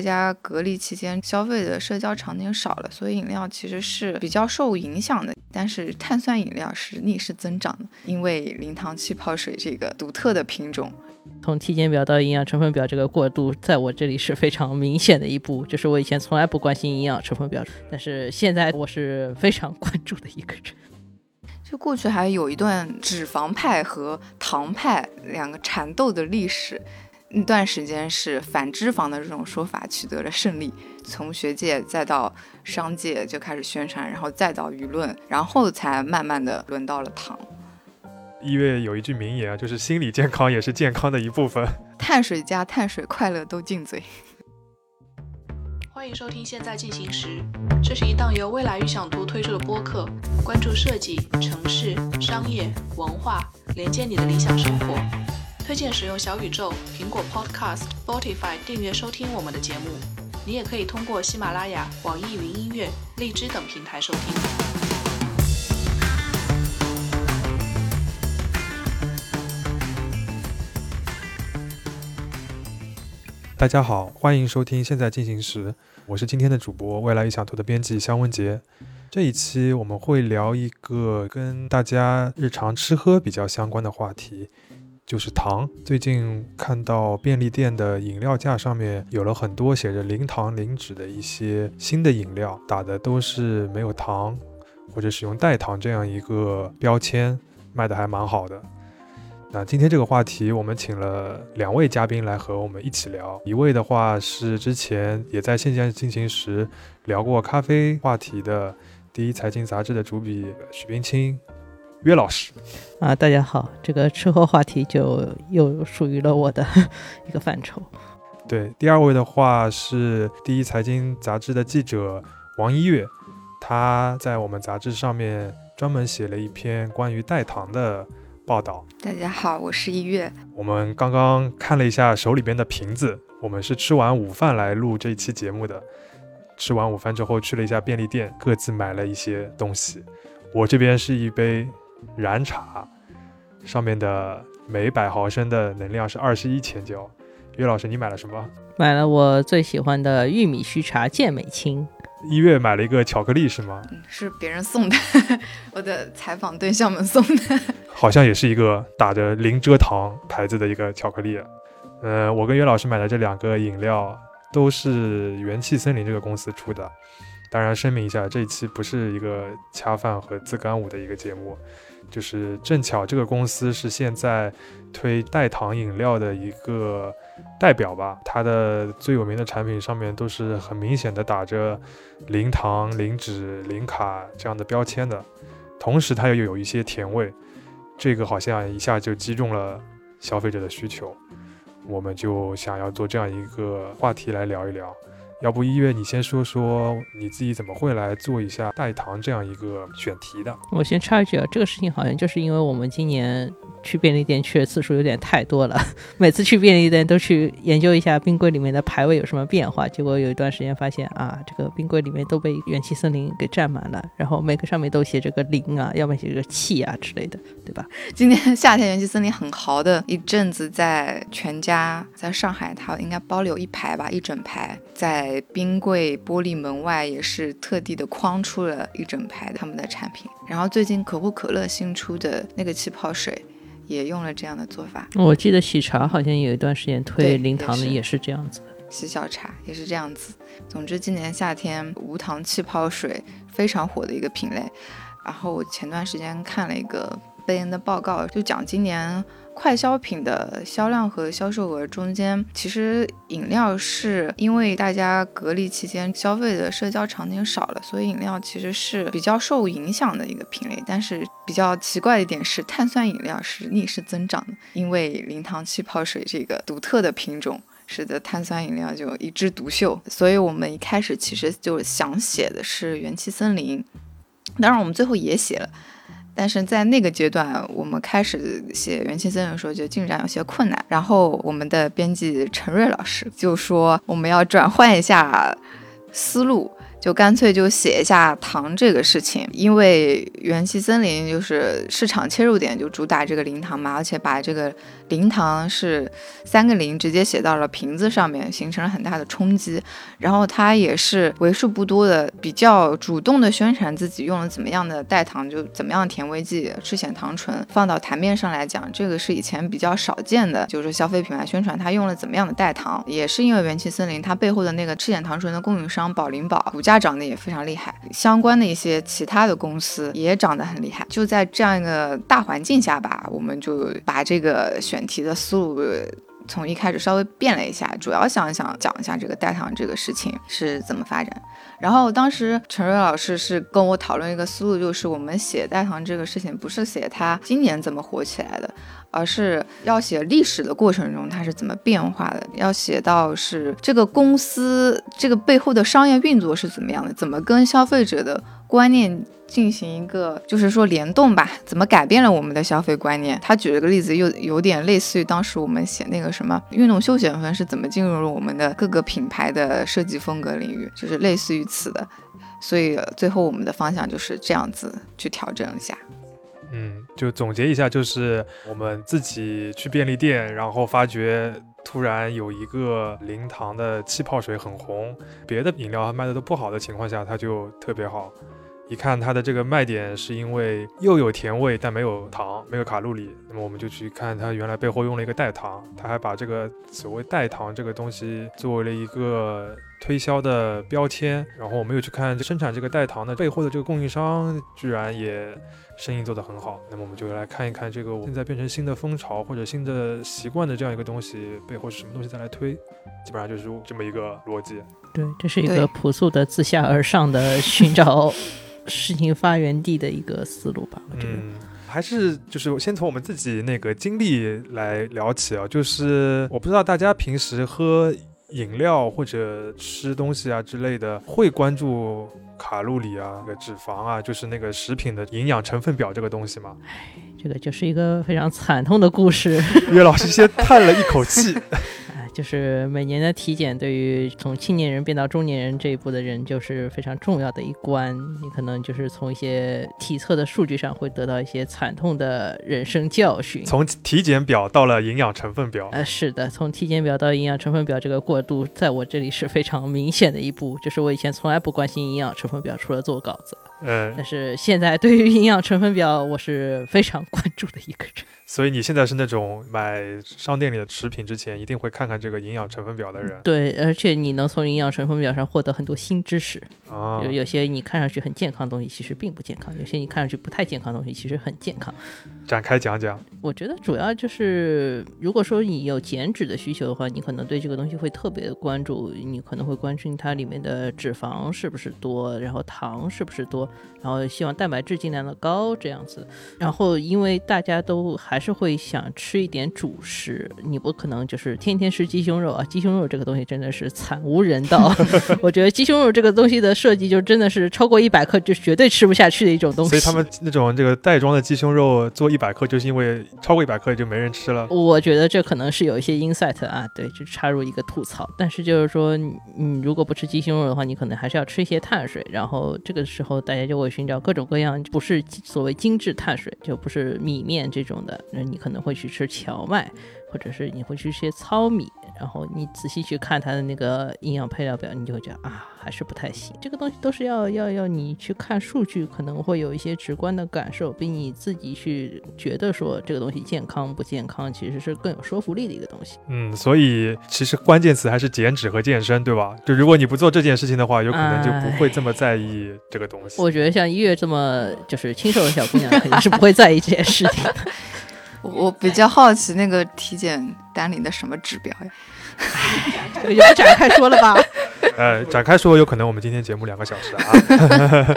大家隔离期间消费的社交场景少了，所以饮料其实是比较受影响的。但是碳酸饮料是逆势增长的，因为零糖气泡水这个独特的品种。从体检表到营养成分表这个过渡，在我这里是非常明显的一步。就是我以前从来不关心营养成分表，但是现在我是非常关注的一个人。就过去还有一段脂肪派和糖派两个缠斗的历史，那段时间是反脂肪的这种说法取得了胜利，从学界再到商界就开始宣传，然后再到舆论，然后才慢慢的轮到了糖。一月有一句名言啊，就是心理健康也是健康的一部分。碳水加碳水，快乐都进嘴。欢迎收听《现在进行时》，这是一档由未来预想图推出的播客，关注设计、城市、商业、文化，连接你的理想生活。推荐使用小宇宙、苹果 Podcast、Spotify 订阅收听我们的节目。你也可以通过喜马拉雅、网易云音乐、荔枝等平台收听。大家好，欢迎收听《现在进行时》，我是今天的主播，未来预想图的编辑肖文杰。这一期我们会聊一个跟大家日常吃喝比较相关的话题，就是糖。最近看到便利店的饮料架上面有了很多写着零糖零脂的一些新的饮料，打的都是没有糖或者使用代糖这样一个标签，卖的还蛮好的。那今天这个话题，我们请了两位嘉宾来和我们一起聊。一位的话是之前也在现在进行时聊过咖啡话题的第一财经杂志的主笔许冰清，岳老师。啊，大家好，这个吃喝话题就又属于了我的 一个范畴。对，第二位的话是第一财经杂志的记者王一月，他在我们杂志上面专门写了一篇关于代糖的。报道，大家好，我是一月。我们刚刚看了一下手里边的瓶子，我们是吃完午饭来录这一期节目的。吃完午饭之后去了一下便利店，各自买了一些东西。我这边是一杯燃茶，上面的每百毫升的能量是二十一千焦。岳老师，你买了什么？买了我最喜欢的玉米须茶健美清。一月买了一个巧克力是吗？是别人送的，我的采访对象们送的。好像也是一个打着零蔗糖牌子的一个巧克力。嗯，我跟岳老师买的这两个饮料都是元气森林这个公司出的。当然，声明一下，这一期不是一个恰饭和自干舞的一个节目，就是正巧这个公司是现在推代糖饮料的一个代表吧。它的最有名的产品上面都是很明显的打着零糖、零脂、零卡这样的标签的，同时它又有一些甜味。这个好像一下就击中了消费者的需求，我们就想要做这样一个话题来聊一聊。要不一月，你先说说你自己怎么会来做一下代糖这样一个选题的？我先插一句啊，这个事情好像就是因为我们今年。去便利店 去的次数有点太多了，每次去便利店都去研究一下冰柜里面的排位有什么变化。结果有一段时间发现啊，这个冰柜里面都被元气森林给占满了，然后每个上面都写着个零啊，要么写着气啊之类的，对吧？今年夏天元气森林很豪的一阵子，在全家在上海，它应该包了有一排吧，一整排，在冰柜玻璃门外也是特地的框出了一整排他们的产品。然后最近可口可乐新出的那个气泡水。也用了这样的做法。我记得喜茶好像有一段时间推零糖的，也是这样子的。喜小茶也是这样子。总之，今年夏天无糖气泡水非常火的一个品类。然后我前段时间看了一个贝恩的报告，就讲今年。快消品的销量和销售额中间，其实饮料是因为大家隔离期间消费的社交场景少了，所以饮料其实是比较受影响的一个品类。但是比较奇怪的一点是，碳酸饮料是逆势增长的，因为零糖气泡水这个独特的品种，使得碳酸饮料就一枝独秀。所以我们一开始其实就想写的是元气森林，当然我们最后也写了。但是在那个阶段，我们开始写元气森林的时候，就进展有些困难。然后我们的编辑陈瑞老师就说，我们要转换一下思路，就干脆就写一下糖这个事情，因为元气森林就是市场切入点就主打这个零糖嘛，而且把这个零糖是三个零直接写到了瓶子上面，形成了很大的冲击。然后它也是为数不多的比较主动的宣传自己用了怎么样的代糖，就怎么样甜味剂、赤藓糖醇放到台面上来讲，这个是以前比较少见的，就是消费品牌宣传它用了怎么样的代糖，也是因为元气森林它背后的那个赤藓糖醇的供应商宝灵宝股价涨得也非常厉害，相关的一些其他的公司也涨得很厉害，就在这样一个大环境下吧，我们就把这个选题的思路。从一开始稍微变了一下，主要想想讲一下这个代糖这个事情是怎么发展。然后当时陈瑞老师是跟我讨论一个思路，就是我们写代糖这个事情，不是写它今年怎么火起来的，而是要写历史的过程中它是怎么变化的，要写到是这个公司这个背后的商业运作是怎么样的，怎么跟消费者的观念。进行一个就是说联动吧，怎么改变了我们的消费观念？他举了个例子，又有点类似于当时我们写那个什么运动休闲风是怎么进入了我们的各个品牌的设计风格领域，就是类似于此的。所以最后我们的方向就是这样子去调整一下。嗯，就总结一下，就是我们自己去便利店，然后发觉突然有一个零糖的气泡水很红，别的饮料卖的都不好的情况下，它就特别好。一看它的这个卖点是因为又有甜味，但没有糖，没有卡路里，那么我们就去看它原来背后用了一个代糖，它还把这个所谓代糖这个东西作为了一个推销的标签，然后我们又去看生产这个代糖的背后的这个供应商，居然也生意做得很好，那么我们就来看一看这个现在变成新的风潮或者新的习惯的这样一个东西背后是什么东西再来推，基本上就是这么一个逻辑。对，这是一个朴素的自下而上的寻找。事情发源地的一个思路吧，我觉得还是就是先从我们自己那个经历来聊起啊，就是我不知道大家平时喝饮料或者吃东西啊之类的，会关注卡路里啊、那个脂肪啊，就是那个食品的营养成分表这个东西吗？唉，这个就是一个非常惨痛的故事。岳老师先叹了一口气。就是每年的体检，对于从青年人变到中年人这一步的人，就是非常重要的一关。你可能就是从一些体测的数据上会得到一些惨痛的人生教训。从体检表到了营养成分表，呃，是的，从体检表到营养成分表这个过渡，在我这里是非常明显的一步。就是我以前从来不关心营养成分表，除了做稿子。嗯，但是现在对于营养成分表，我是非常关注的一个人。所以你现在是那种买商店里的食品之前一定会看看这个营养成分表的人。对，而且你能从营养成分表上获得很多新知识。啊，有有些你看上去很健康的东西，其实并不健康；有些你看上去不太健康的东西，其实很健康。展开讲讲。我觉得主要就是，如果说你有减脂的需求的话，你可能对这个东西会特别的关注。你可能会关心它里面的脂肪是不是多，然后糖是不是多，然后希望蛋白质尽量的高这样子。然后因为大家都还是会想吃一点主食，你不可能就是天天吃鸡胸肉啊！鸡胸肉这个东西真的是惨无人道。我觉得鸡胸肉这个东西的设计就真的是超过一百克就绝对吃不下去的一种东西。所以他们那种这个袋装的鸡胸肉做一百克，就是因为超过一百克就没人吃了。我觉得这可能是有一些 insight 啊，对，就插入一个吐槽。但是就是说，你如果不吃鸡胸肉的话，你可能还是要吃一些碳水。然后这个时候大家就会寻找各种各样不是所谓精致碳水，就不是米面这种的，那你可能会去吃荞麦，或者是你会去吃些糙米。然后你仔细去看它的那个营养配料表，你就会觉得啊，还是不太行。这个东西都是要要要你去看数据，可能会有一些直观的感受，比你自己去觉得说这个东西健康不健康，其实是更有说服力的一个东西。嗯，所以其实关键词还是减脂和健身，对吧？就如果你不做这件事情的话，有可能就不会这么在意这个东西。我觉得像一月这么就是清瘦的小姑娘，肯定是不会在意这件事情的。我比较好奇那个体检单里的什么指标呀？也不展开说了吧。呃，展开说有可能我们今天节目两个小时啊。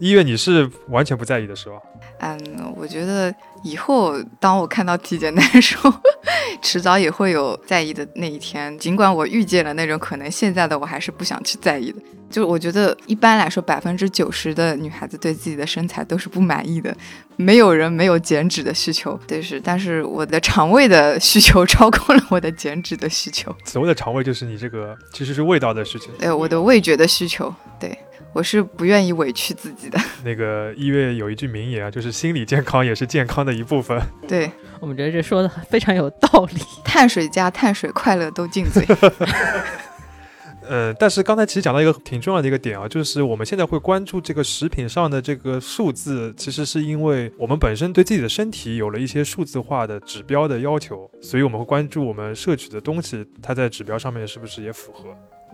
一月你是完全不在意的是吧？嗯，我觉得以后当我看到体检单的时候，迟早也会有在意的那一天。尽管我预见了那种可能，现在的我还是不想去在意的。就我觉得一般来说，百分之九十的女孩子对自己的身材都是不满意的，没有人没有减脂的需求。对，是，但是我的肠胃的需求超过了我的减脂的需求。所谓的肠胃就是你这个其实是味道的事情。对，我的味觉的需求。对。我是不愿意委屈自己的。那个一月有一句名言啊，就是心理健康也是健康的一部分。对，我们觉得这说的非常有道理。碳水加碳水，快乐都进嘴。嗯，但是刚才其实讲到一个挺重要的一个点啊，就是我们现在会关注这个食品上的这个数字，其实是因为我们本身对自己的身体有了一些数字化的指标的要求，所以我们会关注我们摄取的东西，它在指标上面是不是也符合。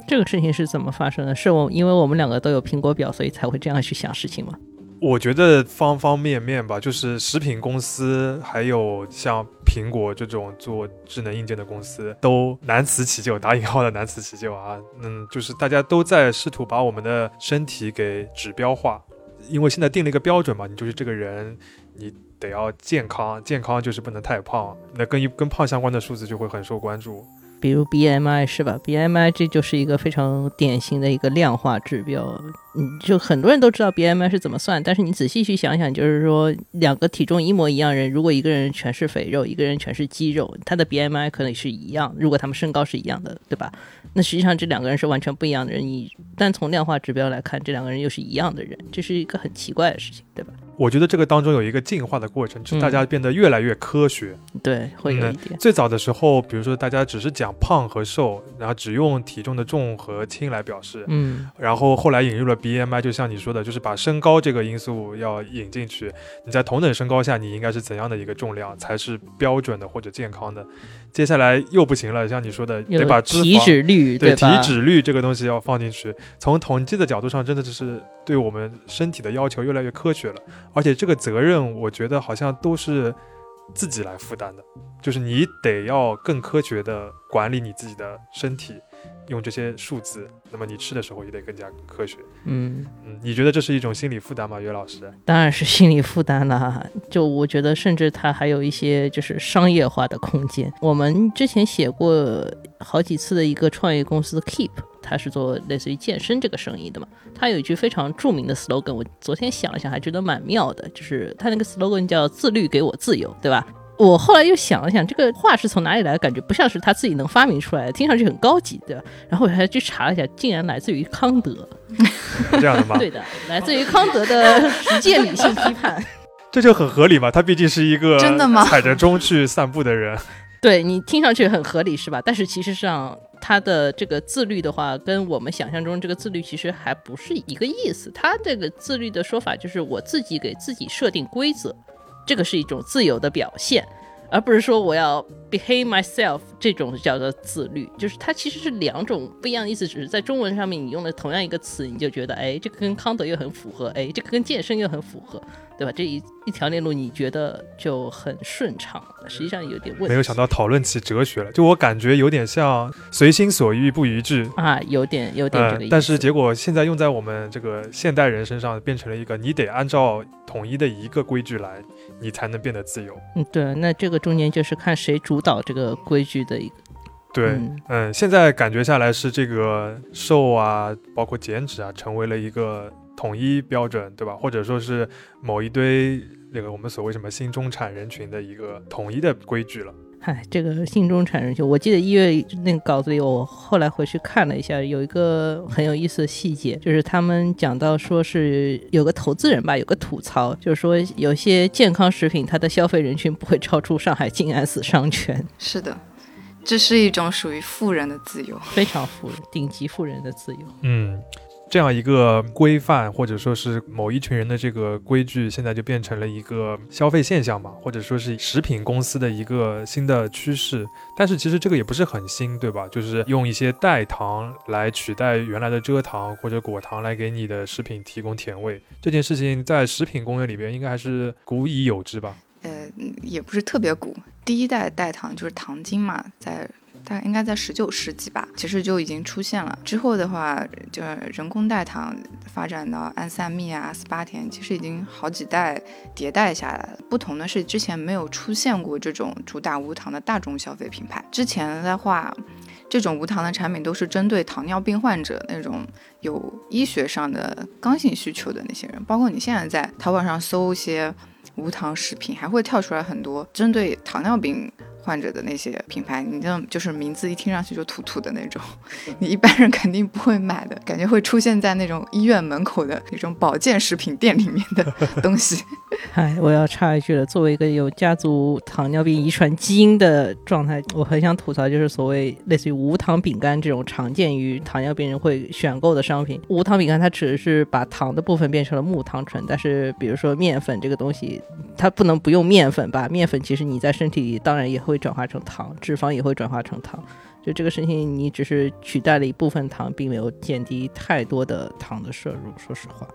这个事情是怎么发生的？是我因为我们两个都有苹果表，所以才会这样去想事情吗？我觉得方方面面吧，就是食品公司，还有像苹果这种做智能硬件的公司，都难辞其咎，打引号的难辞其咎啊。嗯，就是大家都在试图把我们的身体给指标化，因为现在定了一个标准嘛，你就是这个人，你得要健康，健康就是不能太胖，那跟一跟胖相关的数字就会很受关注。比如 BMI 是吧？BMI 这就是一个非常典型的一个量化指标。嗯，就很多人都知道 BMI 是怎么算，但是你仔细去想想，就是说两个体重一模一样人，如果一个人全是肥肉，一个人全是肌肉，他的 BMI 可能是一样。如果他们身高是一样的，对吧？那实际上这两个人是完全不一样的人。你但从量化指标来看，这两个人又是一样的人，这是一个很奇怪的事情，对吧？我觉得这个当中有一个进化的过程，就是大家变得越来越科学。对，会有一点。最早的时候，比如说大家只是讲胖和瘦，然后只用体重的重和轻来表示。嗯。然后后来引入了 BMI，就像你说的，就是把身高这个因素要引进去。你在同等身高下，你应该是怎样的一个重量才是标准的或者健康的？接下来又不行了，像你说的，得把体脂率对体脂率这个东西要放进去。从统计的角度上，真的就是对我们身体的要求越来越科学了。而且这个责任，我觉得好像都是自己来负担的，就是你得要更科学的管理你自己的身体，用这些数字。那么你吃的时候也得更加科学。嗯嗯，你觉得这是一种心理负担吗，岳老师？当然是心理负担了。就我觉得，甚至它还有一些就是商业化的空间。我们之前写过好几次的一个创业公司 Keep。它是做类似于健身这个生意的嘛？它有一句非常著名的 slogan，我昨天想了想，还觉得蛮妙的，就是它那个 slogan 叫“自律给我自由”，对吧？我后来又想了想，这个话是从哪里来？感觉不像是他自己能发明出来的，听上去很高级，对吧？然后我还去查了一下，竟然来自于康德，这样的吗？对的，来自于康德的实践理性批判，这就很合理嘛？他毕竟是一个真的吗？踩着钟去散步的人。对你听上去很合理是吧？但是其实上他的这个自律的话，跟我们想象中这个自律其实还不是一个意思。他这个自律的说法就是我自己给自己设定规则，这个是一种自由的表现，而不是说我要 behave myself 这种叫做自律。就是它其实是两种不一样的意思，只是在中文上面你用了同样一个词，你就觉得哎，这个跟康德又很符合，哎，这个跟健身又很符合。对吧？这一一条链路你觉得就很顺畅，实际上有点问题。没有想到讨论起哲学了，就我感觉有点像随心所欲不逾矩啊，有点有点这个意思。但是结果现在用在我们这个现代人身上，变成了一个你得按照统一的一个规矩来，你才能变得自由。嗯，对。那这个中间就是看谁主导这个规矩的一个。对，嗯，现在感觉下来是这个瘦啊，包括减脂啊，成为了一个。统一标准，对吧？或者说是某一堆那个我们所谓什么新中产人群的一个统一的规矩了。嗨，这个信中产人就，我记得一月那个稿子里，我后来回去看了一下，有一个很有意思的细节，就是他们讲到说是有个投资人吧，有个吐槽，就是说有些健康食品它的消费人群不会超出上海静安寺商圈。是的，这是一种属于富人的自由，非常富人，顶级富人的自由。嗯。这样一个规范，或者说是某一群人的这个规矩，现在就变成了一个消费现象嘛，或者说是食品公司的一个新的趋势。但是其实这个也不是很新，对吧？就是用一些代糖来取代原来的蔗糖或者果糖来给你的食品提供甜味，这件事情在食品工业里边应该还是古已有之吧？呃，也不是特别古，第一代代糖就是糖精嘛，在。大概应该在十九世纪吧，其实就已经出现了。之后的话，就是人工代糖发展到安赛蜜啊、阿斯巴甜，其实已经好几代迭代下来了。不同的是，之前没有出现过这种主打无糖的大众消费品牌。之前的话，这种无糖的产品都是针对糖尿病患者那种有医学上的刚性需求的那些人。包括你现在在淘宝上搜一些。无糖食品，还会跳出来很多针对糖尿病患者的那些品牌，你这就是名字一听上去就土土的那种，你一般人肯定不会买的，感觉会出现在那种医院门口的那种保健食品店里面的东西。哎，我要插一句了，作为一个有家族糖尿病遗传基因的状态，我很想吐槽，就是所谓类似于无糖饼干这种常见于糖尿病人会选购的商品。无糖饼干它只是把糖的部分变成了木糖醇，但是比如说面粉这个东西，它不能不用面粉吧？面粉其实你在身体里当然也会转化成糖，脂肪也会转化成糖。就这个事情，你只是取代了一部分糖，并没有减低太多的糖的摄入。说实话，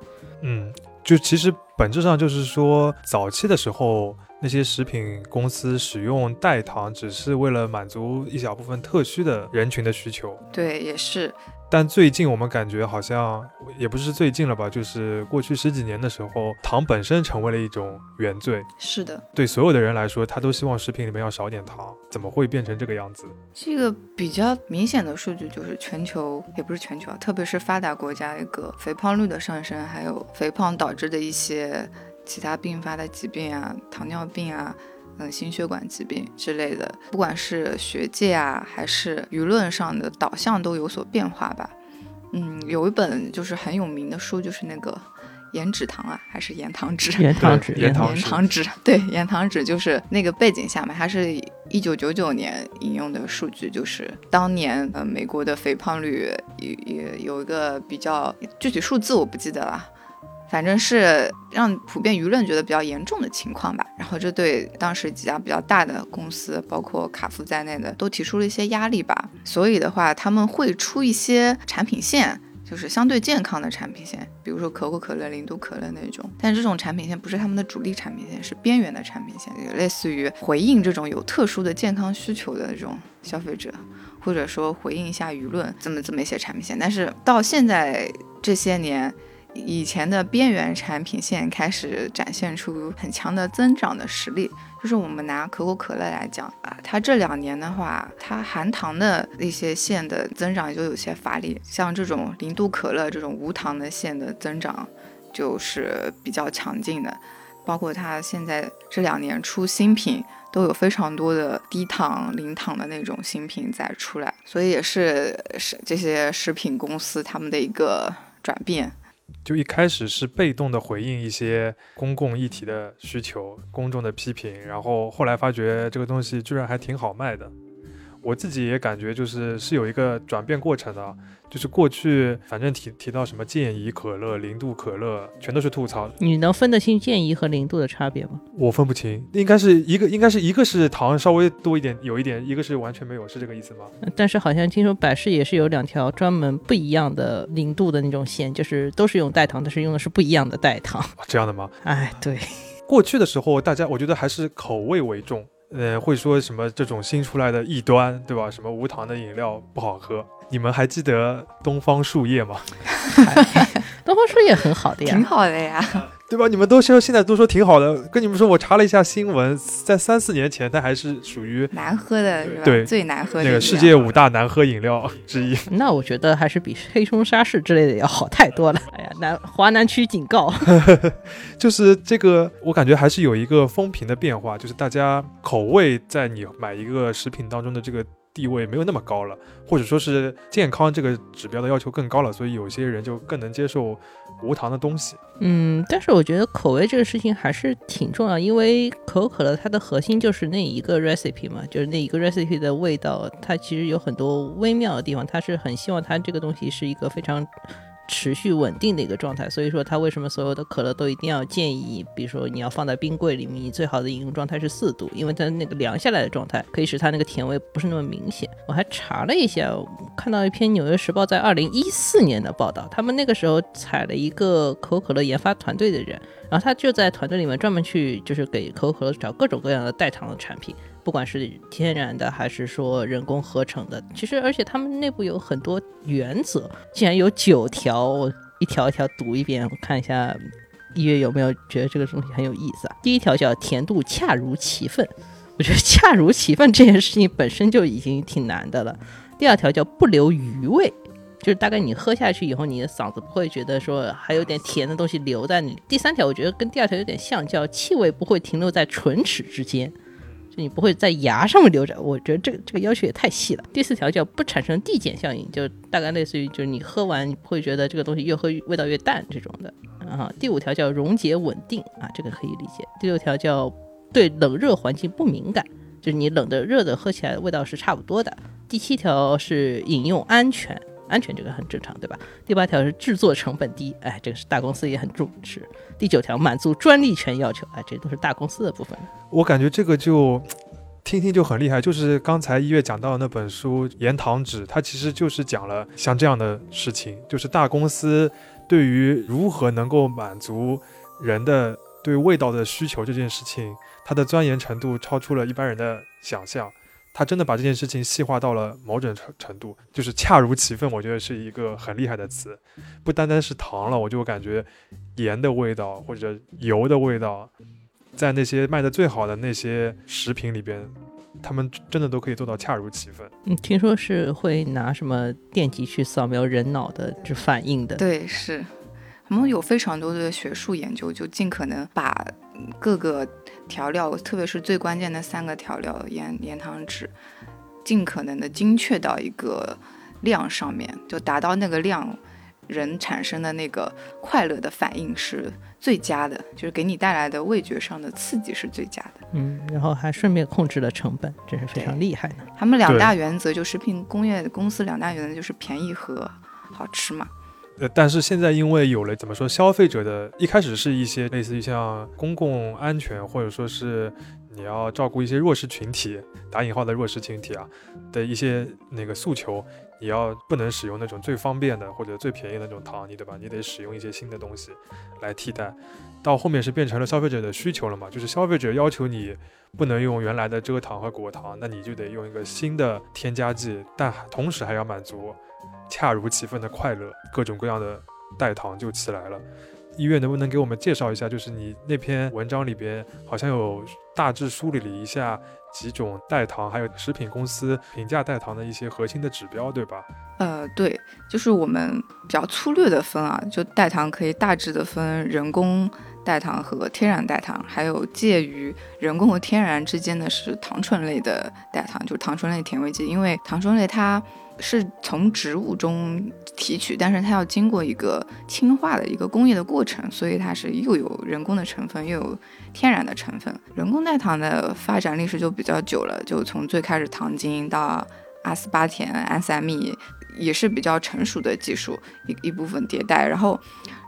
嗯，就其实本质上就是说，早期的时候那些食品公司使用代糖，只是为了满足一小部分特需的人群的需求。对，也是。但最近我们感觉好像也不是最近了吧，就是过去十几年的时候，糖本身成为了一种原罪。是的，对所有的人来说，他都希望食品里面要少点糖，怎么会变成这个样子？这个比较明显的数据就是全球，也不是全球啊，特别是发达国家一个肥胖率的上升，还有肥胖导致的一些其他并发的疾病啊，糖尿病啊。嗯，心血管疾病之类的，不管是学界啊，还是舆论上的导向都有所变化吧。嗯，有一本就是很有名的书，就是那个盐脂糖啊，还是盐糖脂？盐糖脂，盐糖盐糖脂。对，盐糖脂就是那个背景下面，它是一九九九年引用的数据，就是当年呃美国的肥胖率也也有一个比较具体数字我不记得了。反正是让普遍舆论觉得比较严重的情况吧，然后这对当时几家比较大的公司，包括卡夫在内的，都提出了一些压力吧。所以的话，他们会出一些产品线，就是相对健康的产品线，比如说可口可乐、零度可乐那种。但这种产品线不是他们的主力产品线，是边缘的产品线，就类似于回应这种有特殊的健康需求的这种消费者，或者说回应一下舆论这么这么一些产品线。但是到现在这些年。以前的边缘产品线开始展现出很强的增长的实力，就是我们拿可口可乐来讲啊，它这两年的话，它含糖的一些线的增长就有些乏力，像这种零度可乐这种无糖的线的增长就是比较强劲的，包括它现在这两年出新品都有非常多的低糖、零糖的那种新品在出来，所以也是是这些食品公司他们的一个转变。就一开始是被动的回应一些公共议题的需求、公众的批评，然后后来发觉这个东西居然还挺好卖的。我自己也感觉就是是有一个转变过程的。就是过去，反正提提到什么健怡可乐、零度可乐，全都是吐槽。你能分得清健怡和零度的差别吗？我分不清，应该是一个，应该是一个是糖稍微多一点，有一点，一个是完全没有，是这个意思吗？但是好像听说百事也是有两条专门不一样的零度的那种线，就是都是用代糖，但是用的是不一样的代糖。这样的吗？哎，对，过去的时候，大家我觉得还是口味为重，呃，会说什么这种新出来的异端，对吧？什么无糖的饮料不好喝。你们还记得东方树叶吗？东方树叶很好的呀，挺好的呀，对吧？你们都说现在都说挺好的，跟你们说，我查了一下新闻，在三四年前，它还是属于难喝的，对，最难喝的那个世界五大难喝饮料之一。那我觉得还是比黑松沙士之类的要好太多了。哎呀，南华南区警告，就是这个，我感觉还是有一个风评的变化，就是大家口味在你买一个食品当中的这个。地位没有那么高了，或者说是健康这个指标的要求更高了，所以有些人就更能接受无糖的东西。嗯，但是我觉得口味这个事情还是挺重要，因为可口可乐它的核心就是那一个 recipe 嘛，就是那一个 recipe 的味道，它其实有很多微妙的地方，它是很希望它这个东西是一个非常。持续稳定的一个状态，所以说它为什么所有的可乐都一定要建议，比如说你要放在冰柜里面，你最好的饮用状态是四度，因为它那个凉下来的状态可以使它那个甜味不是那么明显。我还查了一下，看到一篇《纽约时报》在二零一四年的报道，他们那个时候采了一个可口可乐研发团队的人，然后他就在团队里面专门去就是给可口可乐找各种各样的代糖的产品。不管是天然的还是说人工合成的，其实而且他们内部有很多原则，竟然有九条，我一条一条读一遍，我看一下一月有没有觉得这个东西很有意思啊？第一条叫甜度恰如其分，我觉得恰如其分这件事情本身就已经挺难的了。第二条叫不留余味，就是大概你喝下去以后，你的嗓子不会觉得说还有点甜的东西留在你。第三条我觉得跟第二条有点像，叫气味不会停留在唇齿之间，就你不会在牙上面留着。我觉得这个这个要求也太细了。第四条叫不产生递减效应，就大概类似于就是你喝完你不会觉得这个东西越喝味道越淡这种的。啊，第五条叫溶解稳定啊，这个可以理解。第六条叫对冷热环境不敏感，就是你冷的热的喝起来味道是差不多的。第七条是饮用安全，安全这个很正常，对吧？第八条是制作成本低，哎，这个是大公司也很重视。第九条满足专利权要求，哎，这都是大公司的部分。我感觉这个就 听听就很厉害，就是刚才一月讲到的那本书《盐糖纸》，它其实就是讲了像这样的事情，就是大公司对于如何能够满足人的对味道的需求这件事情，它的钻研程度超出了一般人的想象。他真的把这件事情细化到了某种程程度，就是恰如其分。我觉得是一个很厉害的词，不单单是糖了，我就感觉盐的味道或者油的味道，在那些卖的最好的那些食品里边，他们真的都可以做到恰如其分。嗯，听说是会拿什么电极去扫描人脑的这反应的。对，是，我们有非常多的学术研究，就尽可能把各个。调料，特别是最关键的三个调料盐、盐、糖、脂，尽可能的精确到一个量上面，就达到那个量，人产生的那个快乐的反应是最佳的，就是给你带来的味觉上的刺激是最佳的。嗯，然后还顺便控制了成本，真是非常厉害呢。他们两大原则，就食品工业公司两大原则就是便宜和好吃嘛。呃，但是现在因为有了怎么说，消费者的一开始是一些类似于像公共安全，或者说是你要照顾一些弱势群体（打引号的弱势群体啊）的一些那个诉求，你要不能使用那种最方便的或者最便宜的那种糖，你对吧？你得使用一些新的东西来替代。到后面是变成了消费者的需求了嘛？就是消费者要求你不能用原来的蔗糖和果糖，那你就得用一个新的添加剂，但同时还要满足。恰如其分的快乐，各种各样的代糖就起来了。医院能不能给我们介绍一下？就是你那篇文章里边好像有大致梳理了一下几种代糖，还有食品公司评价代糖的一些核心的指标，对吧？呃，对，就是我们比较粗略的分啊，就代糖可以大致的分人工代糖和天然代糖，还有介于人工和天然之间的是糖醇类的代糖，就是糖醇类甜味剂，因为糖醇类它。是从植物中提取，但是它要经过一个氢化的一个工业的过程，所以它是又有人工的成分，又有天然的成分。人工代糖的发展历史就比较久了，就从最开始糖精到阿斯巴甜、安赛蜜，也是比较成熟的技术一一部分迭代。然后，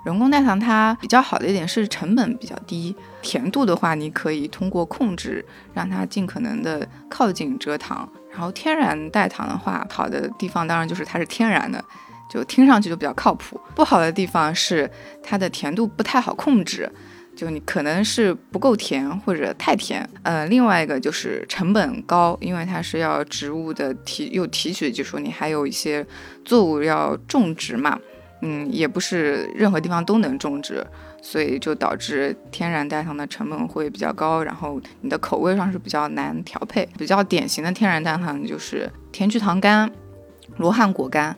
人工代糖它比较好的一点是成本比较低，甜度的话你可以通过控制让它尽可能的靠近蔗糖。然后天然代糖的话，好的地方当然就是它是天然的，就听上去就比较靠谱。不好的地方是它的甜度不太好控制，就你可能是不够甜或者太甜。呃，另外一个就是成本高，因为它是要植物的提又提取技术，你还有一些作物要种植嘛，嗯，也不是任何地方都能种植。所以就导致天然代糖的成本会比较高，然后你的口味上是比较难调配。比较典型的天然代糖就是甜菊糖苷、罗汉果苷。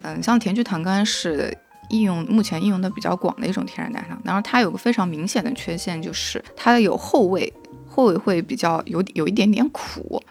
嗯，像甜菊糖苷是应用目前应用的比较广的一种天然代糖，然后它有个非常明显的缺陷，就是它有后味，后味会比较有有一点点苦。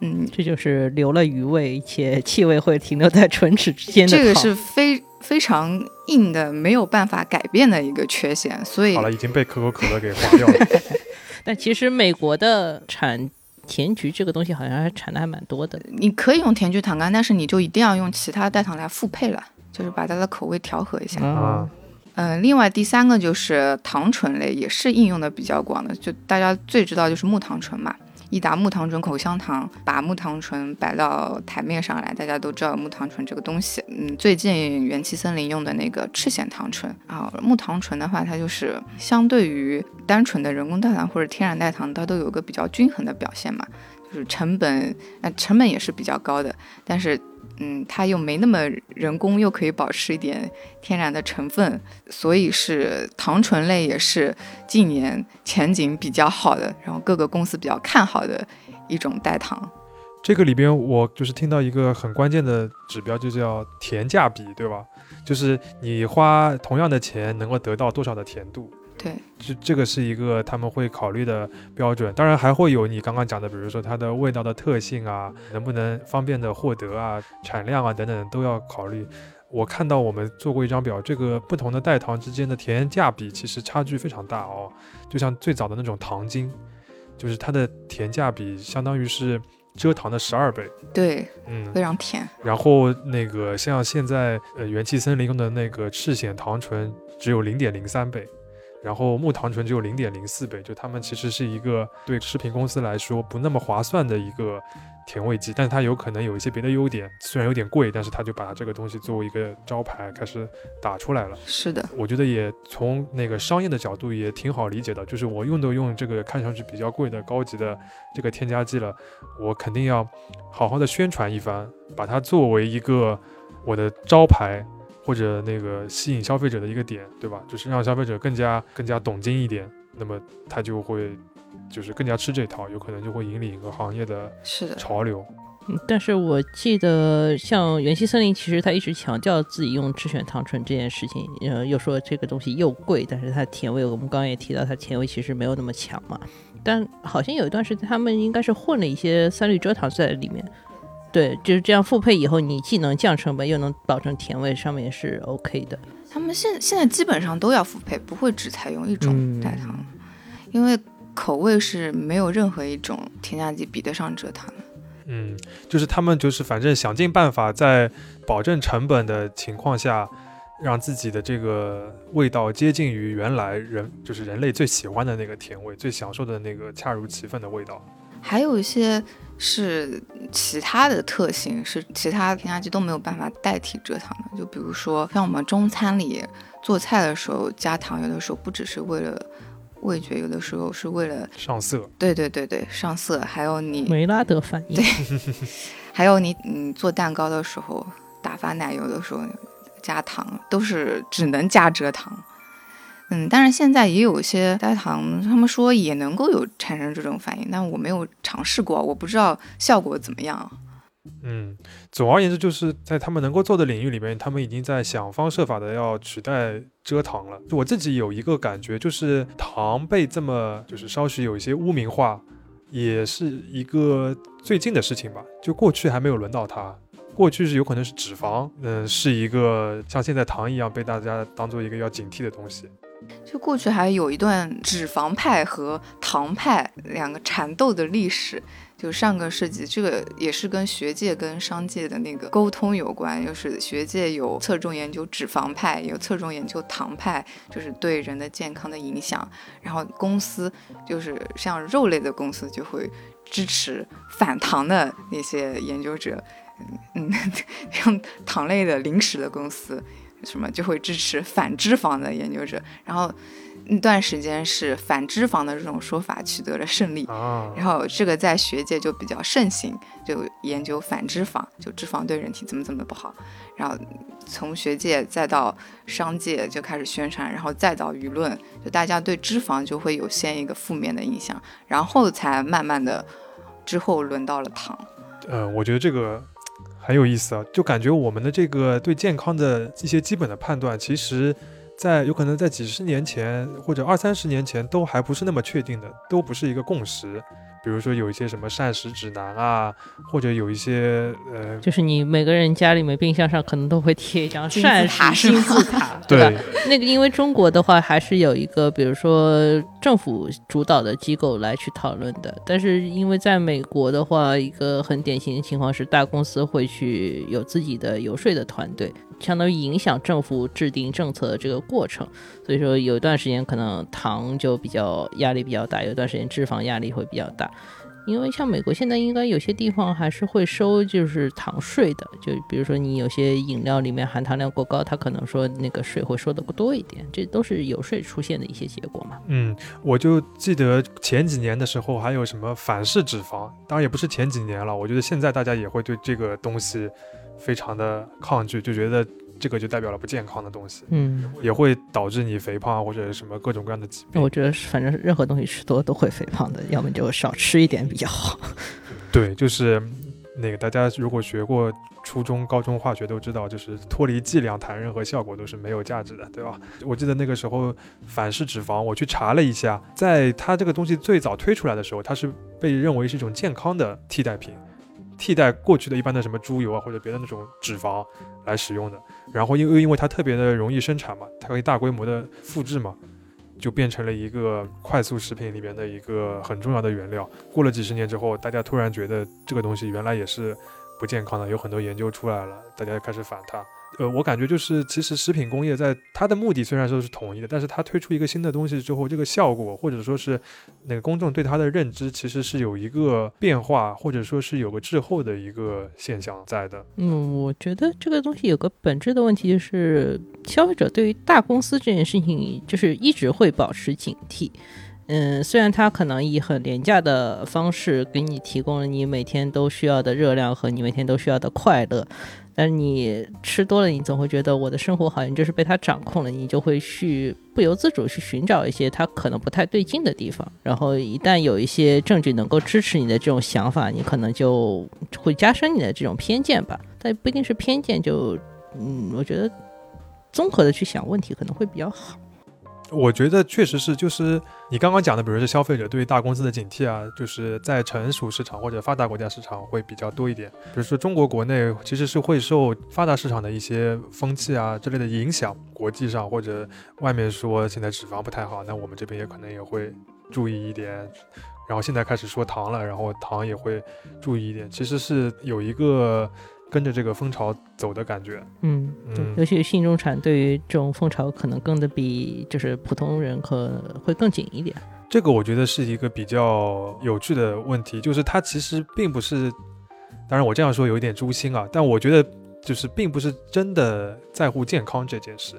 嗯，这就是留了余味，且气味会停留在唇齿之间的。这个是非。非常硬的，没有办法改变的一个缺陷，所以好了，已经被可口可乐给划掉了。但其实美国的产甜菊这个东西好像还产的还蛮多的。你可以用甜菊糖苷，但是你就一定要用其他代糖来复配了，就是把它的口味调和一下。啊，嗯，另外第三个就是糖醇类，也是应用的比较广的，就大家最知道就是木糖醇嘛。益达木糖醇口香糖，把木糖醇摆到台面上来，大家都知道木糖醇这个东西。嗯，最近元气森林用的那个赤藓糖醇啊，木糖醇的话，它就是相对于单纯的人工代糖或者天然代糖，它都有个比较均衡的表现嘛，就是成本，呃，成本也是比较高的，但是。嗯，它又没那么人工，又可以保持一点天然的成分，所以是糖醇类也是近年前景比较好的，然后各个公司比较看好的一种代糖。这个里边我就是听到一个很关键的指标，就叫甜价比，对吧？就是你花同样的钱能够得到多少的甜度。对，这这个是一个他们会考虑的标准，当然还会有你刚刚讲的，比如说它的味道的特性啊，能不能方便的获得啊，产量啊等等都要考虑。我看到我们做过一张表，这个不同的代糖之间的甜价比其实差距非常大哦，就像最早的那种糖精，就是它的甜价比相当于是蔗糖的十二倍，对，嗯，非常甜。然后那个像现在呃元气森林用的那个赤藓糖醇只有零点零三倍。然后木糖醇只有零点零四倍，就它们其实是一个对食品公司来说不那么划算的一个甜味剂，但是它有可能有一些别的优点，虽然有点贵，但是它就把它这个东西作为一个招牌开始打出来了。是的，我觉得也从那个商业的角度也挺好理解的，就是我用都用这个看上去比较贵的高级的这个添加剂了，我肯定要好好的宣传一番，把它作为一个我的招牌。或者那个吸引消费者的一个点，对吧？就是让消费者更加更加懂经一点，那么他就会就是更加吃这套，有可能就会引领一个行业的是潮流。嗯，但是我记得像元气森林，其实他一直强调自己用赤藓糖醇这件事情，呃，又说这个东西又贵，但是它甜味，我们刚刚也提到，它甜味其实没有那么强嘛。但好像有一段时间，他们应该是混了一些三氯蔗糖在里面。对，就是这样复配以后，你既能降成本，又能保证甜味，上面是 OK 的。他们现现在基本上都要复配，不会只采用一种代糖，因为口味是没有任何一种添加剂比得上蔗糖的。嗯，就是他们就是反正想尽办法在保证成本的情况下，让自己的这个味道接近于原来人就是人类最喜欢的那个甜味，最享受的那个恰如其分的味道。还有一些。是其他的特性，是其他添加剂都没有办法代替蔗糖的。就比如说，像我们中餐里做菜的时候加糖，有的时候不只是为了味觉，有的时候是为了上色。对对对对，上色。还有你梅拉德反应。对，还有你你做蛋糕的时候打发奶油的时候加糖，都是只能加蔗糖。嗯，但是现在也有一些代糖，他们说也能够有产生这种反应，但我没有尝试过，我不知道效果怎么样。嗯，总而言之，就是在他们能够做的领域里面，他们已经在想方设法的要取代蔗糖了。我自己有一个感觉，就是糖被这么就是稍许有一些污名化，也是一个最近的事情吧。就过去还没有轮到它，过去是有可能是脂肪，嗯，是一个像现在糖一样被大家当做一个要警惕的东西。就过去还有一段脂肪派和糖派两个缠斗的历史，就上个世纪，这个也是跟学界跟商界的那个沟通有关。就是学界有侧重研究脂肪派，有侧重研究糖派，就是对人的健康的影响。然后公司就是像肉类的公司就会支持反糖的那些研究者，嗯，像糖类的零食的公司。什么就会支持反脂肪的研究者，然后那段时间是反脂肪的这种说法取得了胜利，然后这个在学界就比较盛行，就研究反脂肪，就脂肪对人体怎么怎么不好，然后从学界再到商界就开始宣传，然后再到舆论，就大家对脂肪就会有先一个负面的印象，然后才慢慢的之后轮到了糖。嗯，我觉得这个。很有意思啊，就感觉我们的这个对健康的一些基本的判断，其实，在有可能在几十年前或者二三十年前都还不是那么确定的，都不是一个共识。比如说有一些什么膳食指南啊，或者有一些呃，就是你每个人家里面冰箱上可能都会贴一张膳食金字塔，对吧？那个因为中国的话还是有一个，比如说政府主导的机构来去讨论的，但是因为在美国的话，一个很典型的情况是大公司会去有自己的游说的团队。相当于影响政府制定政策的这个过程，所以说有一段时间可能糖就比较压力比较大，有一段时间脂肪压力会比较大，因为像美国现在应该有些地方还是会收就是糖税的，就比如说你有些饮料里面含糖量过高，它可能说那个税会收的多一点，这都是有税出现的一些结果嘛。嗯，我就记得前几年的时候还有什么反式脂肪，当然也不是前几年了，我觉得现在大家也会对这个东西。非常的抗拒，就觉得这个就代表了不健康的东西，嗯，也会导致你肥胖或者什么各种各样的疾病。我觉得反正任何东西吃多都会肥胖的，要么就少吃一点比较好。对，就是那个大家如果学过初中、高中化学都知道，就是脱离剂量谈任何效果都是没有价值的，对吧？我记得那个时候反式脂肪，我去查了一下，在它这个东西最早推出来的时候，它是被认为是一种健康的替代品，替代过去的一般的什么猪油啊或者别的那种脂肪来使用的。然后因为因为它特别的容易生产嘛，它可以大规模的复制嘛。就变成了一个快速食品里面的一个很重要的原料。过了几十年之后，大家突然觉得这个东西原来也是不健康的，有很多研究出来了，大家开始反它。呃，我感觉就是，其实食品工业在它的目的虽然说是统一的，但是它推出一个新的东西之后，这个效果或者说是那个公众对它的认知，其实是有一个变化，或者说是有个滞后的一个现象在的。嗯，我觉得这个东西有个本质的问题，就是消费者对于大公司这件事情，就是一直会保持警惕。嗯，虽然它可能以很廉价的方式给你提供了你每天都需要的热量和你每天都需要的快乐。但你吃多了，你总会觉得我的生活好像就是被他掌控了，你就会去不由自主去寻找一些他可能不太对劲的地方。然后一旦有一些证据能够支持你的这种想法，你可能就会加深你的这种偏见吧。但不一定是偏见，就嗯，我觉得综合的去想问题可能会比较好。我觉得确实是，就是你刚刚讲的，比如说消费者对于大公司的警惕啊，就是在成熟市场或者发达国家市场会比较多一点。比如说中国国内其实是会受发达市场的一些风气啊之类的影响，国际上或者外面说现在脂肪不太好，那我们这边也可能也会注意一点。然后现在开始说糖了，然后糖也会注意一点。其实是有一个。跟着这个风潮走的感觉，嗯，对，尤其是新中产，对于这种风潮可能跟的比就是普通人可会更紧一点。这个我觉得是一个比较有趣的问题，就是它其实并不是，当然我这样说有一点诛心啊，但我觉得就是并不是真的在乎健康这件事，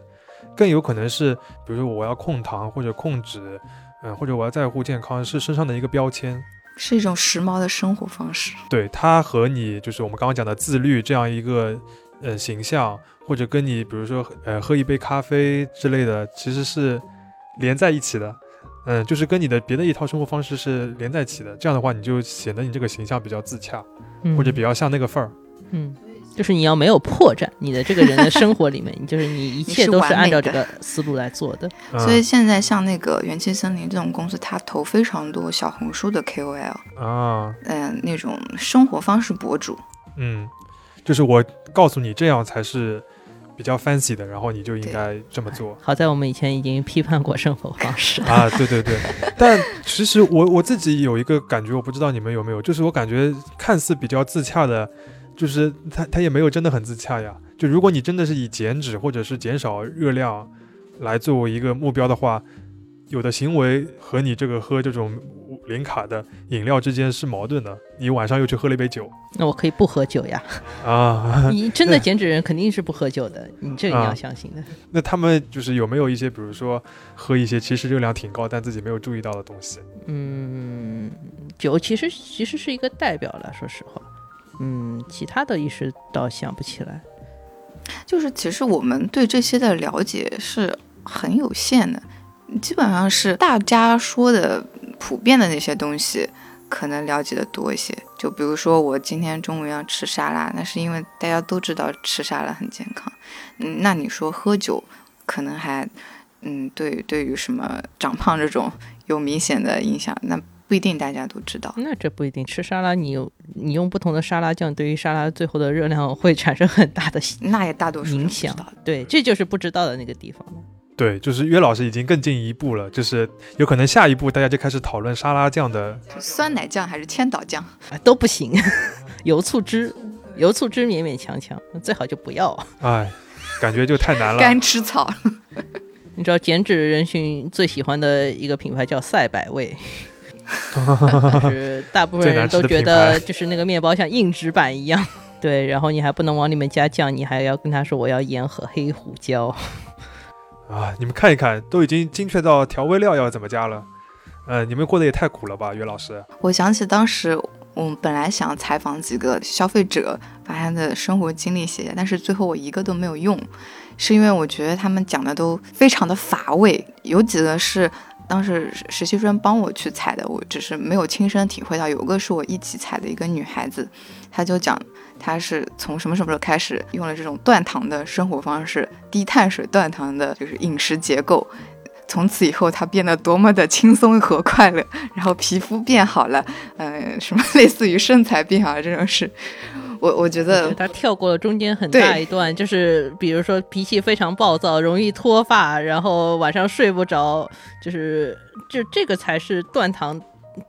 更有可能是，比如说我要控糖或者控脂，嗯，或者我要在乎健康，是身上的一个标签。是一种时髦的生活方式，对它和你就是我们刚刚讲的自律这样一个呃形象，或者跟你比如说呃喝一杯咖啡之类的，其实是连在一起的，嗯，就是跟你的别的一套生活方式是连在一起的。这样的话，你就显得你这个形象比较自洽，或者比较像那个范儿，嗯。就是你要没有破绽，你的这个人的生活里面，你就是你一切都是按照这个思路来做的。所以现在像那个元气森林这种公司，它投非常多小红书的 KOL 啊，嗯，那种生活方式博主，嗯，就是我告诉你这样才是比较 fancy 的，然后你就应该这么做。好在我们以前已经批判过生活方式啊，对对对。但其实我我自己有一个感觉，我不知道你们有没有，就是我感觉看似比较自洽的。就是他，他也没有真的很自洽呀。就如果你真的是以减脂或者是减少热量来作为一个目标的话，有的行为和你这个喝这种零卡的饮料之间是矛盾的。你晚上又去喝了一杯酒，那我可以不喝酒呀。啊，你真的减脂人肯定是不喝酒的，你这个你要相信的。那他们就是有没有一些，比如说喝一些其实热量挺高但自己没有注意到的东西？嗯，酒其实其实是一个代表了，说实话。嗯，其他的一时倒想不起来。就是其实我们对这些的了解是很有限的，基本上是大家说的普遍的那些东西，可能了解的多一些。就比如说我今天中午要吃沙拉，那是因为大家都知道吃沙拉很健康。嗯，那你说喝酒，可能还嗯对对于什么长胖这种有明显的影响，那。不一定大家都知道，那这不一定。吃沙拉，你有你用不同的沙拉酱，对于沙拉最后的热量会产生很大的那也大多数影响。对，这就是不知道的那个地方。对，就是约老师已经更进一步了，就是有可能下一步大家就开始讨论沙拉酱的酸奶酱还是千岛酱都不行，油醋汁，油醋汁勉勉强强，最好就不要。哎，感觉就太难了。干吃草。你知道减脂人群最喜欢的一个品牌叫赛百味。就是大部分人都觉得，就是那个面包像硬纸板一样，对。然后你还不能往里面加酱，你还要跟他说我要盐和黑胡椒。啊，你们看一看，都已经精确到调味料要怎么加了。呃，你们过得也太苦了吧，岳老师。我想起当时我们本来想采访几个消费者，把他的生活经历写下，但是最后我一个都没有用，是因为我觉得他们讲的都非常的乏味，有几个是。当时实习生帮我去采的，我只是没有亲身体会到。有个是我一起采的一个女孩子，她就讲她是从什么什么时候开始用了这种断糖的生活方式，低碳水断糖的就是饮食结构。从此以后，她变得多么的轻松和快乐，然后皮肤变好了，嗯、什么 类似于身材变好了这种事，我我觉得他跳过了中间很大一段，就是比如说脾气非常暴躁，容易脱发，然后晚上睡不着，就是这这个才是断糖、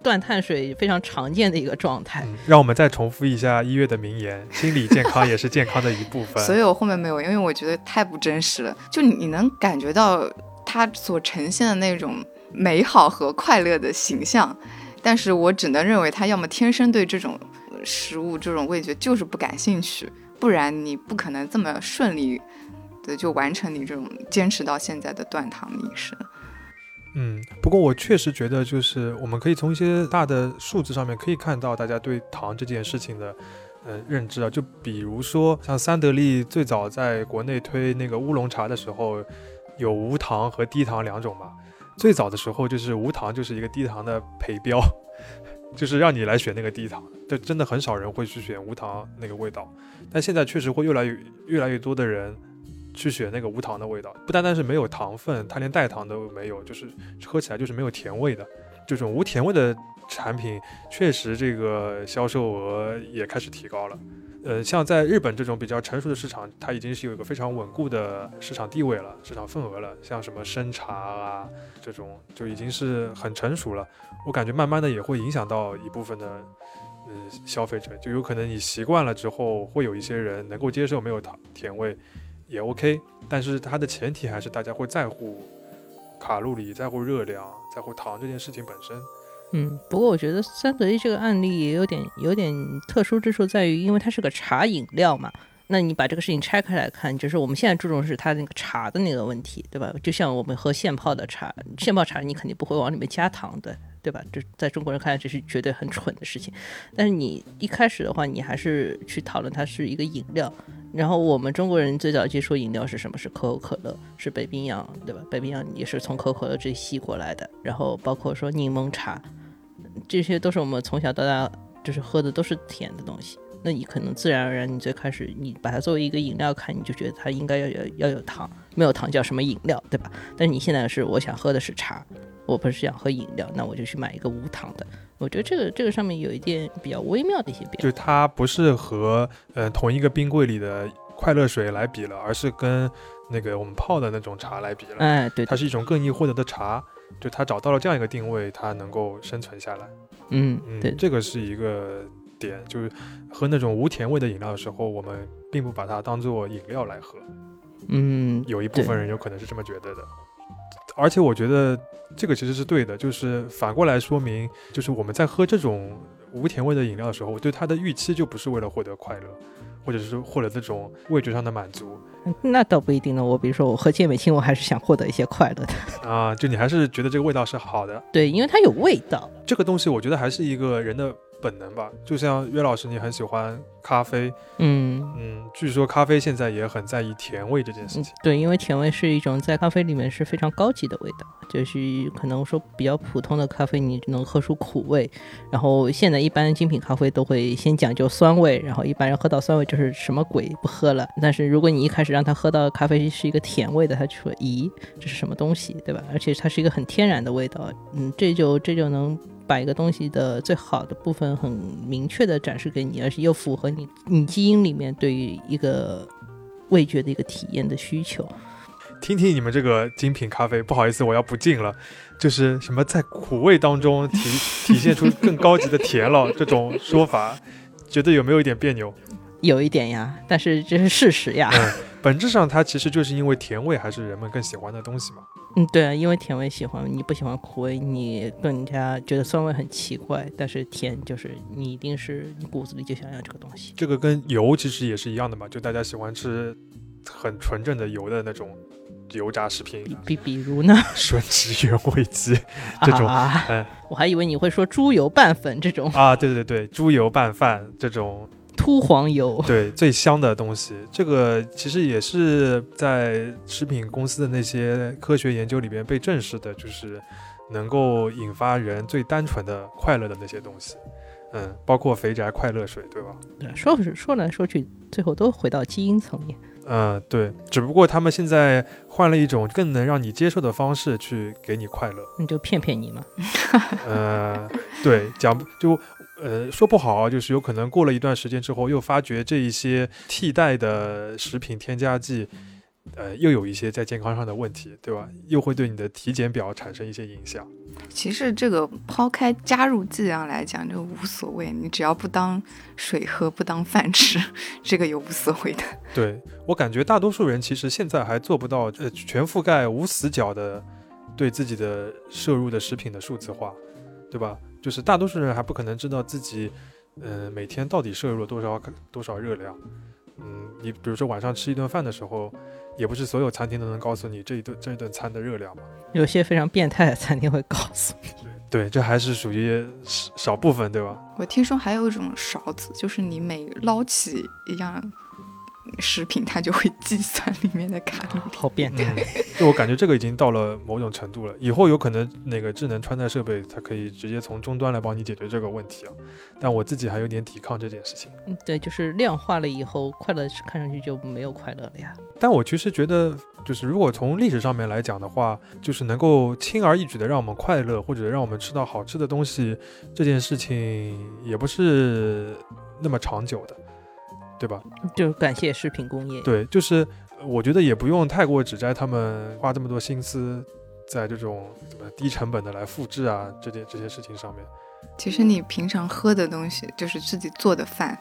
断碳水非常常见的一个状态。嗯，让我们再重复一下一月的名言：心理健康也是健康的一部分。所以我后面没有，因为我觉得太不真实了。就你你能感觉到他所呈现的那种美好和快乐的形象，但是我只能认为他要么天生对这种呃食物这种味觉就是不感兴趣，不然你不可能这么顺利的就完成你这种坚持到现在的断糖饮食。嗯，不过我确实觉得，就是我们可以从一些大的数字上面可以看到大家对糖这件事情的，呃，认知啊。就比如说，像三得利最早在国内推那个乌龙茶的时候，有无糖和低糖两种嘛。最早的时候就是无糖就是一个低糖的陪标，就是让你来选那个低糖，就真的很少人会去选无糖那个味道。但现在确实会越来越越来越多的人去选那个无糖的味道，不单单是没有糖分，它连代糖都没有，就是喝起来就是没有甜味的。这种无甜味的产品，确实这个销售额也开始提高了。呃，像在日本这种比较成熟的市场，它已经是有一个非常稳固的市场地位了，市场份额了。像什么生茶啊这种，就已经是很成熟了。我感觉慢慢的也会影响到一部分的，嗯、消费者，就有可能你习惯了之后，会有一些人能够接受没有糖甜味，也 OK。但是它的前提还是大家会在乎卡路里、在乎热量、在乎糖这件事情本身。嗯，不过我觉得三得利这个案例也有点有点特殊之处，在于因为它是个茶饮料嘛。那你把这个事情拆开来看，就是我们现在注重是它那个茶的那个问题，对吧？就像我们喝现泡的茶，现泡茶你肯定不会往里面加糖的，对吧？这在中国人看来这是绝对很蠢的事情。但是你一开始的话，你还是去讨论它是一个饮料。然后我们中国人最早接触饮料是什么？是可口可乐，是北冰洋，对吧？北冰洋也是从可口可乐这里吸过来的。然后包括说柠檬茶，这些都是我们从小到大就是喝的都是甜的东西。那你可能自然而然，你最开始你把它作为一个饮料看，你就觉得它应该要有要有糖，没有糖叫什么饮料，对吧？但是你现在是我想喝的是茶，我不是想喝饮料，那我就去买一个无糖的。我觉得这个这个上面有一点比较微妙的一些变化。就是它不是和呃同一个冰柜里的快乐水来比了，而是跟那个我们泡的那种茶来比了。哎，对它是一种更易获得的茶，就它找到了这样一个定位，它能够生存下来。嗯，嗯，对，这个是一个点，就是喝那种无甜味的饮料的时候，我们并不把它当做饮料来喝。嗯，有一部分人有可能是这么觉得的，而且我觉得这个其实是对的，就是反过来说明，就是我们在喝这种无甜味的饮料的时候，我对它的预期就不是为了获得快乐，或者是获得这种味觉上的满足那倒不一定呢。我比如说我喝健美清，我还是想获得一些快乐的。啊，就你还是觉得这个味道是好的，对，因为它有味道。这个东西我觉得还是一个人的本能吧。就像岳老师，你很喜欢咖啡，嗯，嗯，据说咖啡现在也很在意甜味这件事情。对，因为甜味是一种在咖啡里面是非常高级的味道，就是可能说比较普通的咖啡你能喝出苦味，然后现在一般精品咖啡都会先讲究酸味，然后一般人喝到酸味就是什么鬼不喝了。但是如果你一开始让他喝到咖啡是一个甜味的，他就说咦这是什么东西，对吧？而且它是一个很天然的味道，嗯，这就这就能。把一个东西的最好的部分很明确的展示给你，而且又符合你你基因里面对于一个味觉的一个体验的需求。听听你们这个精品咖啡，不好意思，我要不敬了。就是什么在苦味当中体 体现出更高级的甜了这种说法，觉得有没有一点别扭？有一点呀，但是这是事实呀。嗯，本质上它其实就是因为甜味还是人们更喜欢的东西嘛。嗯，对啊，因为甜味喜欢，你不喜欢苦味，你更加觉得酸味很奇怪。但是甜就是你一定是你骨子里就想要这个东西。这个跟油其实也是一样的嘛，就大家喜欢吃很纯正的油的那种油炸食品，比比如呢，吮指原味鸡 这种，啊嗯我还以为你会说猪油拌粉这种。啊，对对对，猪油拌饭这种秃黄油，对，最香的东西。这个其实也是在食品公司的那些科学研究里边被证实的，就是能够引发人最单纯的快乐的那些东西。嗯，包括肥宅快乐水，对吧？对说是说来说去，最后都回到基因层面。嗯，对，只不过他们现在换了一种更能让你接受的方式去给你快乐。那就骗骗你嘛。呃，对，讲就呃说不好，就是有可能过了一段时间之后，又发觉这一些替代的食品添加剂。呃，又有一些在健康上的问题，对吧？又会对你的体检表产生一些影响。其实这个抛开加入剂量来讲，就无所谓，你只要不当水喝，不当饭吃，这个又无所谓的。对我感觉，大多数人其实现在还做不到呃全覆盖、无死角的对自己的摄入的食品的数字化，对吧？就是大多数人还不可能知道自己，呃，每天到底摄入了多少多少热量。嗯，你比如说晚上吃一顿饭的时候。也不是所有餐厅都能告诉你这一顿这一顿餐的热量嘛？有些非常变态的餐厅会告诉你。对，这还是属于少少部分，对吧？我听说还有一种勺子，就是你每捞起一样。食品它就会计算里面的卡路里，好变态！就我感觉这个已经到了某种程度了，以后有可能那个智能穿戴设备它可以直接从终端来帮你解决这个问题啊。但我自己还有点抵抗这件事情。嗯，对，就是量化了以后，快乐看上去就没有快乐了呀。但我其实觉得，就是如果从历史上面来讲的话，就是能够轻而易举的让我们快乐，或者让我们吃到好吃的东西，这件事情也不是那么长久的。对吧？就感谢食品工业。对，就是我觉得也不用太过指摘他们花这么多心思在这种怎么低成本的来复制啊，这件这些事情上面。其实你平常喝的东西，就是自己做的饭、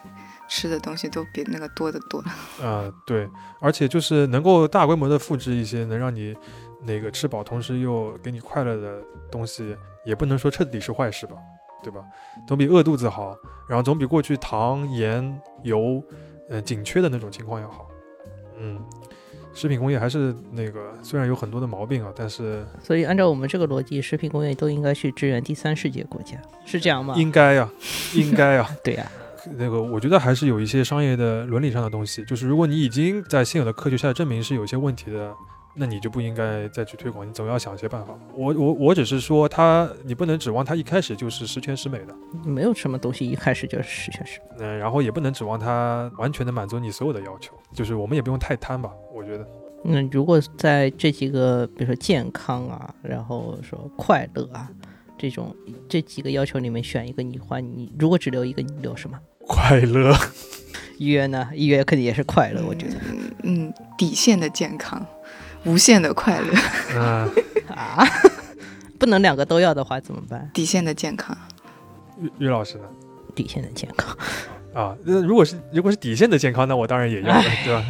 吃的东西，都比那个多得多。啊，对，而且就是能够大规模的复制一些能让你那个吃饱，同时又给你快乐的东西，也不能说彻底是坏事吧，对吧？总比饿肚子好，然后总比过去糖、盐、油。呃，紧缺的那种情况要好，嗯，食品工业还是那个虽然有很多的毛病啊，但是所以按照我们这个逻辑，食品工业都应该去支援第三世界国家，是这样吗？应该呀，应该呀，对呀，那个我觉得还是有一些商业的伦理上的东西，就是如果你已经在现有的科学下证明是有些问题的。那你就不应该再去推广，你总要想一些办法。我我我只是说他，你不能指望他一开始就是十全十美的，没有什么东西一开始就是十全十美。嗯，然后也不能指望他完全的满足你所有的要求，就是我们也不用太贪吧，我觉得。那如果在这几个，比如说健康啊，然后说快乐啊，这种这几个要求里面选一个，你换你如果只留一个，你留什么？快乐。医院呢？医院肯定也是快乐，我觉得。嗯，底线的健康。无限的快乐，嗯啊，不能两个都要的话怎么办？底线的健康，于于老师呢？底线的健康啊，那如果是如果是底线的健康，那我当然也要了，对吧？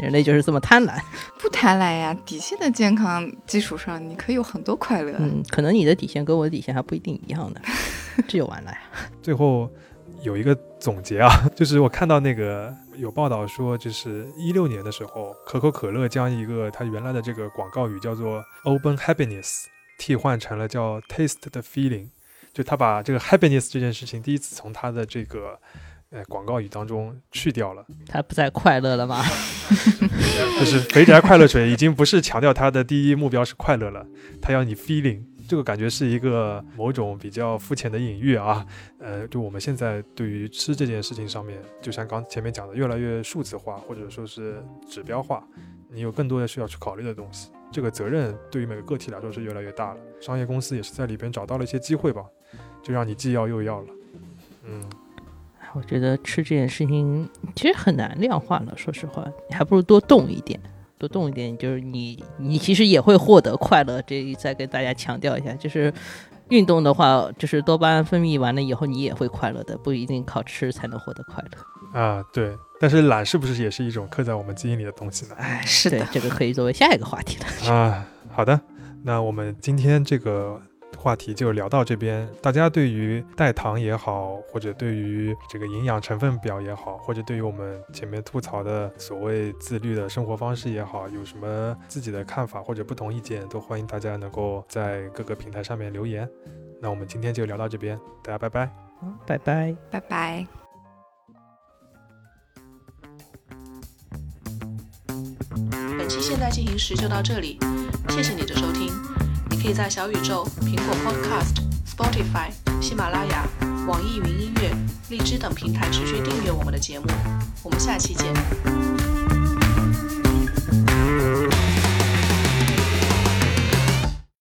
人类就是这么贪婪，不贪婪呀？底线的健康基础上，你可以有很多快乐。嗯，可能你的底线跟我的底线还不一定一样呢，这就完了呀。最后有一个总结啊，就是我看到那个。有报道说，就是一六年的时候，可口可乐将一个它原来的这个广告语叫做 “open happiness” 替换成了叫 “taste the feeling”，就他把这个 happiness 这件事情第一次从他的这个呃广告语当中去掉了。他不再快乐了吗？就是肥宅快乐水已经不是强调它的第一目标是快乐了，他要你 feeling。这个感觉是一个某种比较肤浅的隐喻啊，呃，就我们现在对于吃这件事情上面，就像刚前面讲的，越来越数字化或者说是指标化，你有更多的需要去考虑的东西，这个责任对于每个个体来说是越来越大了。商业公司也是在里边找到了一些机会吧，就让你既要又要了。嗯，我觉得吃这件事情其实很难量化了，说实话，你还不如多动一点。多动一点，就是你，你其实也会获得快乐。这再跟大家强调一下，就是运动的话，就是多巴胺分泌完了以后，你也会快乐的，不一定靠吃才能获得快乐啊。对，但是懒是不是也是一种刻在我们基因里的东西呢？哎，是的，这个可以作为下一个话题了。啊，好的，那我们今天这个。话题就聊到这边。大家对于代糖也好，或者对于这个营养成分表也好，或者对于我们前面吐槽的所谓自律的生活方式也好，有什么自己的看法或者不同意见，都欢迎大家能够在各个平台上面留言。那我们今天就聊到这边，大家拜拜。拜拜，拜拜。本期现在进行时就到这里，谢谢你的收听。可以在小宇宙、苹果 Podcast、Spotify、喜马拉雅、网易云音乐、荔枝等平台持续订阅我们的节目。我们下期见。